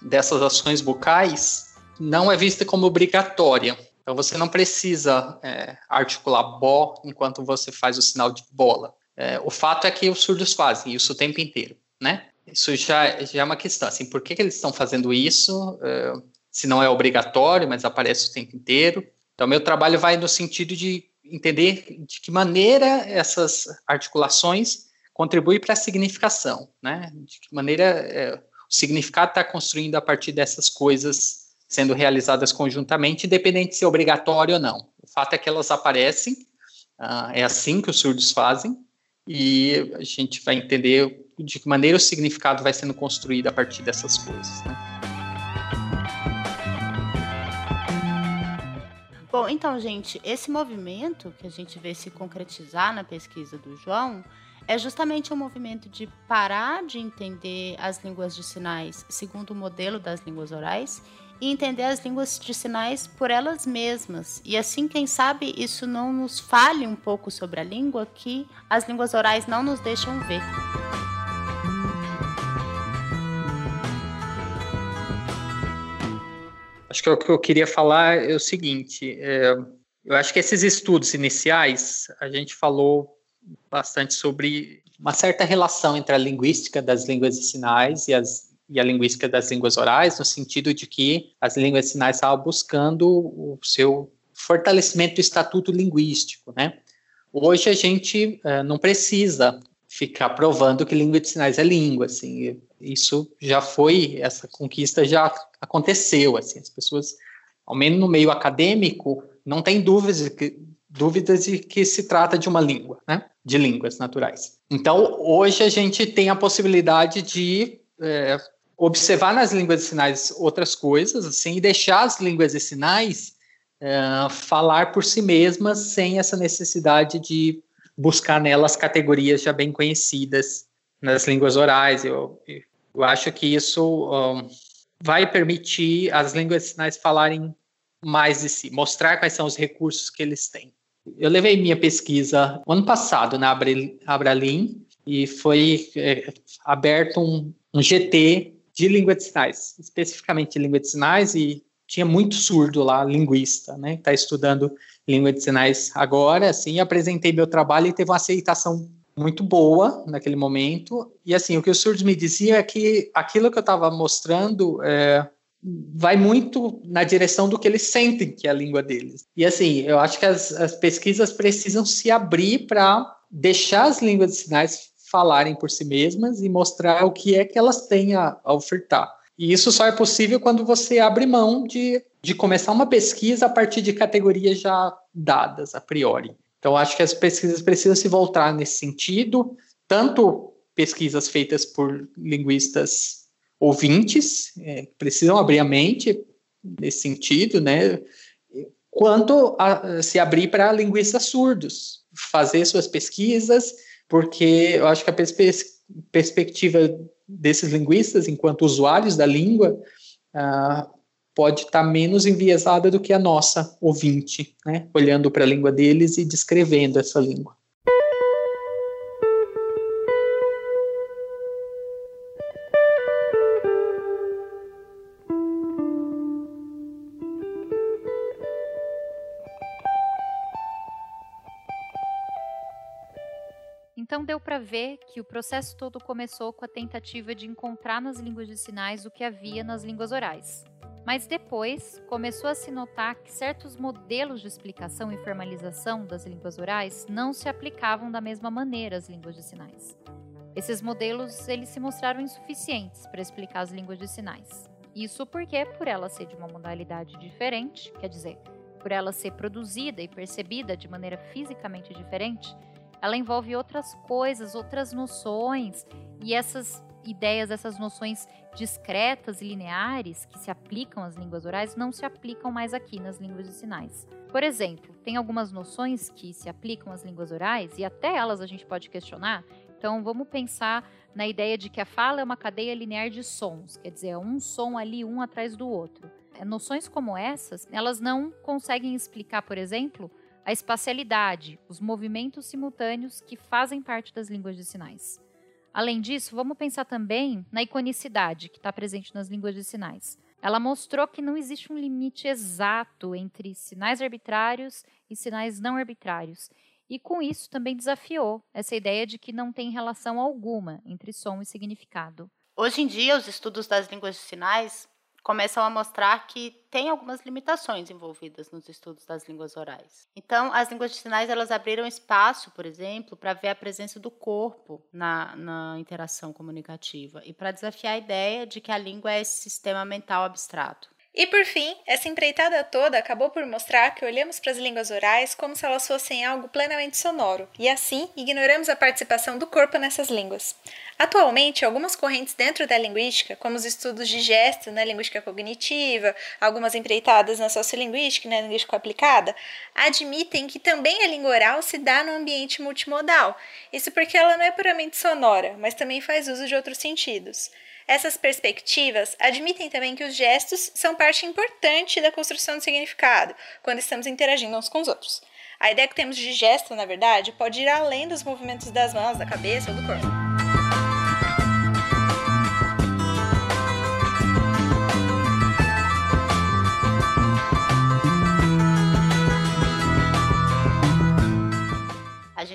dessas ações bucais não é vista como obrigatória. Então você não precisa é, articular bó enquanto você faz o sinal de bola. É, o fato é que os surdos fazem isso o tempo inteiro, né? Isso já, já é uma questão, assim, por que, que eles estão fazendo isso? É, se não é obrigatório, mas aparece o tempo inteiro. Então, meu trabalho vai no sentido de entender de que maneira essas articulações contribuem para a significação, né? De que maneira é, o significado está construindo a partir dessas coisas sendo realizadas conjuntamente, independente de ser obrigatório ou não. O fato é que elas aparecem, uh, é assim que os surdos fazem, e a gente vai entender de que maneira o significado vai sendo construído a partir dessas coisas. Né? Bom, então, gente, esse movimento que a gente vê se concretizar na pesquisa do João é justamente o um movimento de parar de entender as línguas de sinais segundo o modelo das línguas orais e entender as línguas de sinais por elas mesmas. E assim, quem sabe, isso não nos fale um pouco sobre a língua que as línguas orais não nos deixam ver. Acho que o que eu queria falar é o seguinte: é, eu acho que esses estudos iniciais, a gente falou bastante sobre uma certa relação entre a linguística das línguas de sinais e as e a linguística das línguas orais, no sentido de que as línguas de sinais estavam buscando o seu fortalecimento do estatuto linguístico, né? Hoje a gente uh, não precisa ficar provando que língua de sinais é língua, assim, isso já foi, essa conquista já aconteceu, assim, as pessoas, ao menos no meio acadêmico, não tem dúvidas de que, dúvidas de que se trata de uma língua, né, de línguas naturais. Então, hoje a gente tem a possibilidade de é, observar nas línguas de sinais outras coisas, assim, e deixar as línguas de sinais uh, falar por si mesmas sem essa necessidade de buscar nelas categorias já bem conhecidas nas línguas orais. Eu, eu acho que isso um, vai permitir as línguas de sinais falarem mais de si, mostrar quais são os recursos que eles têm. Eu levei minha pesquisa ano passado na Abralim e foi é, aberto um, um GT de língua de sinais, especificamente de língua de sinais, e tinha muito surdo lá, linguista, né, está estudando língua de sinais agora, assim, apresentei meu trabalho e teve uma aceitação muito boa naquele momento, e assim, o que os surdos me diziam é que aquilo que eu estava mostrando é, vai muito na direção do que eles sentem que é a língua deles. E assim, eu acho que as, as pesquisas precisam se abrir para deixar as línguas de sinais falarem por si mesmas e mostrar o que é que elas têm a, a ofertar. E isso só é possível quando você abre mão de, de começar uma pesquisa a partir de categorias já dadas a priori. Então, acho que as pesquisas precisam se voltar nesse sentido, tanto pesquisas feitas por linguistas ouvintes, é, precisam abrir a mente nesse sentido, né? Quanto a se abrir para linguistas surdos, fazer suas pesquisas porque eu acho que a pers perspectiva desses linguistas, enquanto usuários da língua, uh, pode estar tá menos enviesada do que a nossa ouvinte, né? olhando para a língua deles e descrevendo essa língua. Ver que o processo todo começou com a tentativa de encontrar nas línguas de sinais o que havia nas línguas orais. Mas depois começou a se notar que certos modelos de explicação e formalização das línguas orais não se aplicavam da mesma maneira às línguas de sinais. Esses modelos eles se mostraram insuficientes para explicar as línguas de sinais. Isso porque, por ela ser de uma modalidade diferente, quer dizer, por ela ser produzida e percebida de maneira fisicamente diferente, ela envolve outras coisas, outras noções, e essas ideias, essas noções discretas e lineares que se aplicam às línguas orais não se aplicam mais aqui nas línguas de sinais. Por exemplo, tem algumas noções que se aplicam às línguas orais e até elas a gente pode questionar. Então, vamos pensar na ideia de que a fala é uma cadeia linear de sons, quer dizer, é um som ali um atrás do outro. Noções como essas, elas não conseguem explicar, por exemplo, a espacialidade, os movimentos simultâneos que fazem parte das línguas de sinais. Além disso, vamos pensar também na iconicidade que está presente nas línguas de sinais. Ela mostrou que não existe um limite exato entre sinais arbitrários e sinais não arbitrários. E com isso também desafiou essa ideia de que não tem relação alguma entre som e significado. Hoje em dia, os estudos das línguas de sinais começam a mostrar que tem algumas limitações envolvidas nos estudos das línguas orais. Então, as línguas de sinais elas abriram espaço, por exemplo, para ver a presença do corpo na, na interação comunicativa e para desafiar a ideia de que a língua é esse sistema mental abstrato. E por fim, essa empreitada toda acabou por mostrar que olhamos para as línguas orais como se elas fossem algo plenamente sonoro, e assim ignoramos a participação do corpo nessas línguas. Atualmente, algumas correntes dentro da linguística, como os estudos de gesto na linguística cognitiva, algumas empreitadas na sociolinguística e na linguística aplicada, admitem que também a língua oral se dá no ambiente multimodal. Isso porque ela não é puramente sonora, mas também faz uso de outros sentidos. Essas perspectivas admitem também que os gestos são parte importante da construção do significado, quando estamos interagindo uns com os outros. A ideia que temos de gesto, na verdade, pode ir além dos movimentos das mãos, da cabeça ou do corpo.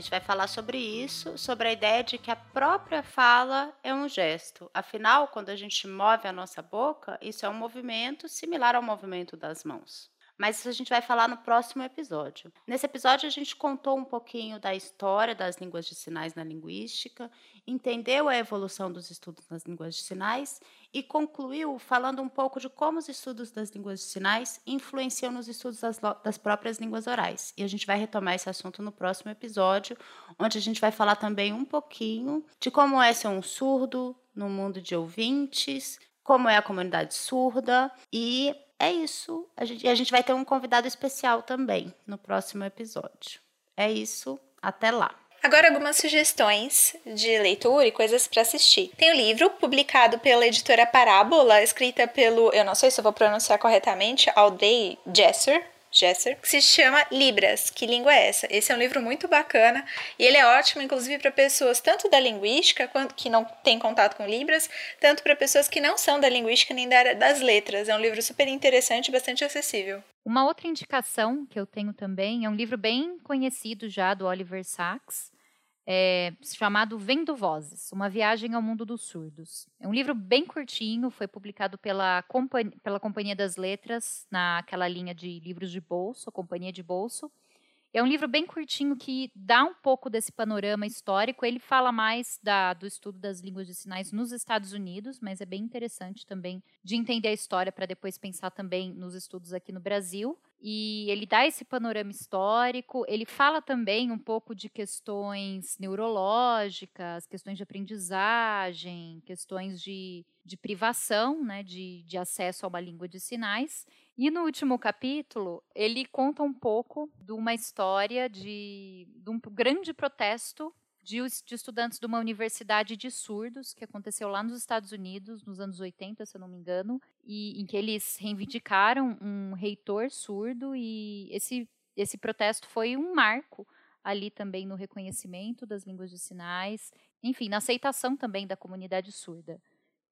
Gente vai falar sobre isso, sobre a ideia de que a própria fala é um gesto. Afinal, quando a gente move a nossa boca, isso é um movimento similar ao movimento das mãos. Mas isso a gente vai falar no próximo episódio. Nesse episódio, a gente contou um pouquinho da história das línguas de sinais na linguística, entendeu a evolução dos estudos nas línguas de sinais e concluiu falando um pouco de como os estudos das línguas de sinais influenciam nos estudos das, das, próprias línguas orais. E a gente vai retomar esse assunto no próximo episódio, onde a gente vai falar também um pouquinho de como é ser um surdo no mundo de ouvintes, como é a comunidade surda e é isso. A gente, a gente vai ter um convidado especial também no próximo episódio. É isso. Até lá. Agora algumas sugestões de leitura e coisas para assistir. Tem o um livro publicado pela editora Parábola, escrita pelo, eu não sei se eu vou pronunciar corretamente, Aldei Jesser, Jesser, que se chama Libras. Que língua é essa? Esse é um livro muito bacana e ele é ótimo, inclusive, para pessoas tanto da linguística quanto que não têm contato com Libras, tanto para pessoas que não são da linguística nem da área das letras. É um livro super interessante e bastante acessível. Uma outra indicação que eu tenho também é um livro bem conhecido já do Oliver Sacks, é, chamado Vendo Vozes, Uma Viagem ao Mundo dos Surdos. É um livro bem curtinho, foi publicado pela, Companhia, pela Companhia das Letras, naquela linha de livros de bolso, Companhia de Bolso. É um livro bem curtinho que dá um pouco desse panorama histórico. Ele fala mais da, do estudo das línguas de sinais nos Estados Unidos, mas é bem interessante também de entender a história para depois pensar também nos estudos aqui no Brasil. E ele dá esse panorama histórico, ele fala também um pouco de questões neurológicas, questões de aprendizagem, questões de, de privação, né, de, de acesso a uma língua de sinais. E no último capítulo, ele conta um pouco de uma história de, de um grande protesto de, de, estudantes de uma universidade de surdos, que aconteceu lá nos Estados Unidos, nos anos 80, se eu não me engano, e em que eles reivindicaram um reitor surdo, e esse, esse protesto foi um marco ali também no reconhecimento das línguas de sinais, enfim, na aceitação também da comunidade surda.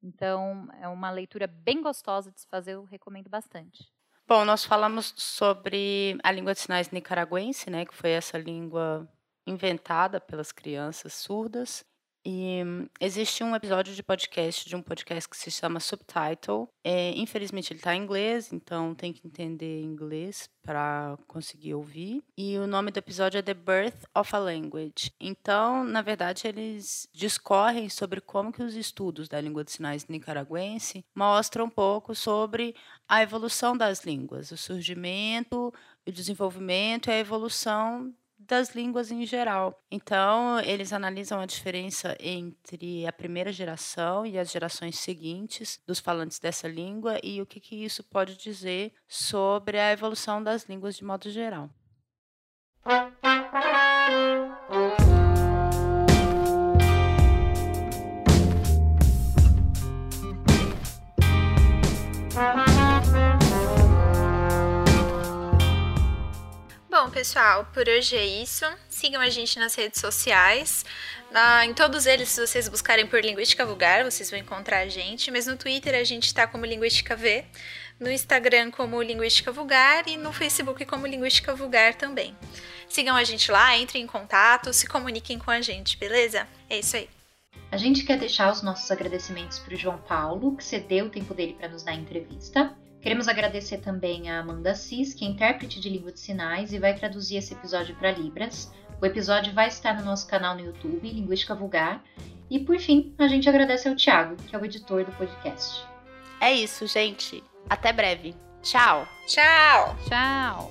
Então, é uma leitura bem gostosa de se fazer, eu recomendo bastante. Bom, nós falamos sobre a língua de sinais nicaragüense, né, que foi essa língua inventada pelas crianças surdas. E hum, existe um episódio de podcast, de um podcast que se chama Subtitle. É, infelizmente ele está em inglês, então tem que entender inglês para conseguir ouvir. E o nome do episódio é The Birth of a Language. Então, na verdade, eles discorrem sobre como que os estudos da língua de sinais nicaragüense mostram um pouco sobre a evolução das línguas, o surgimento, o desenvolvimento e a evolução das línguas em geral. Então, eles analisam a diferença entre a primeira geração e as gerações seguintes dos falantes dessa língua e o que, que isso pode dizer sobre a evolução das línguas de modo geral. Bom, pessoal, por hoje é isso. Sigam a gente nas redes sociais. Em todos eles, se vocês buscarem por Linguística Vulgar, vocês vão encontrar a gente. Mas no Twitter a gente está como Linguística V, no Instagram como Linguística Vulgar e no Facebook como Linguística Vulgar também. Sigam a gente lá, entrem em contato, se comuniquem com a gente, beleza? É isso aí. A gente quer deixar os nossos agradecimentos para o João Paulo, que cedeu o tempo dele para nos dar a entrevista. Queremos agradecer também a Amanda Cis, que é intérprete de língua de sinais e vai traduzir esse episódio para Libras. O episódio vai estar no nosso canal no YouTube, Linguística Vulgar. E por fim, a gente agradece ao Thiago, que é o editor do podcast. É isso, gente. Até breve. Tchau. Tchau. Tchau.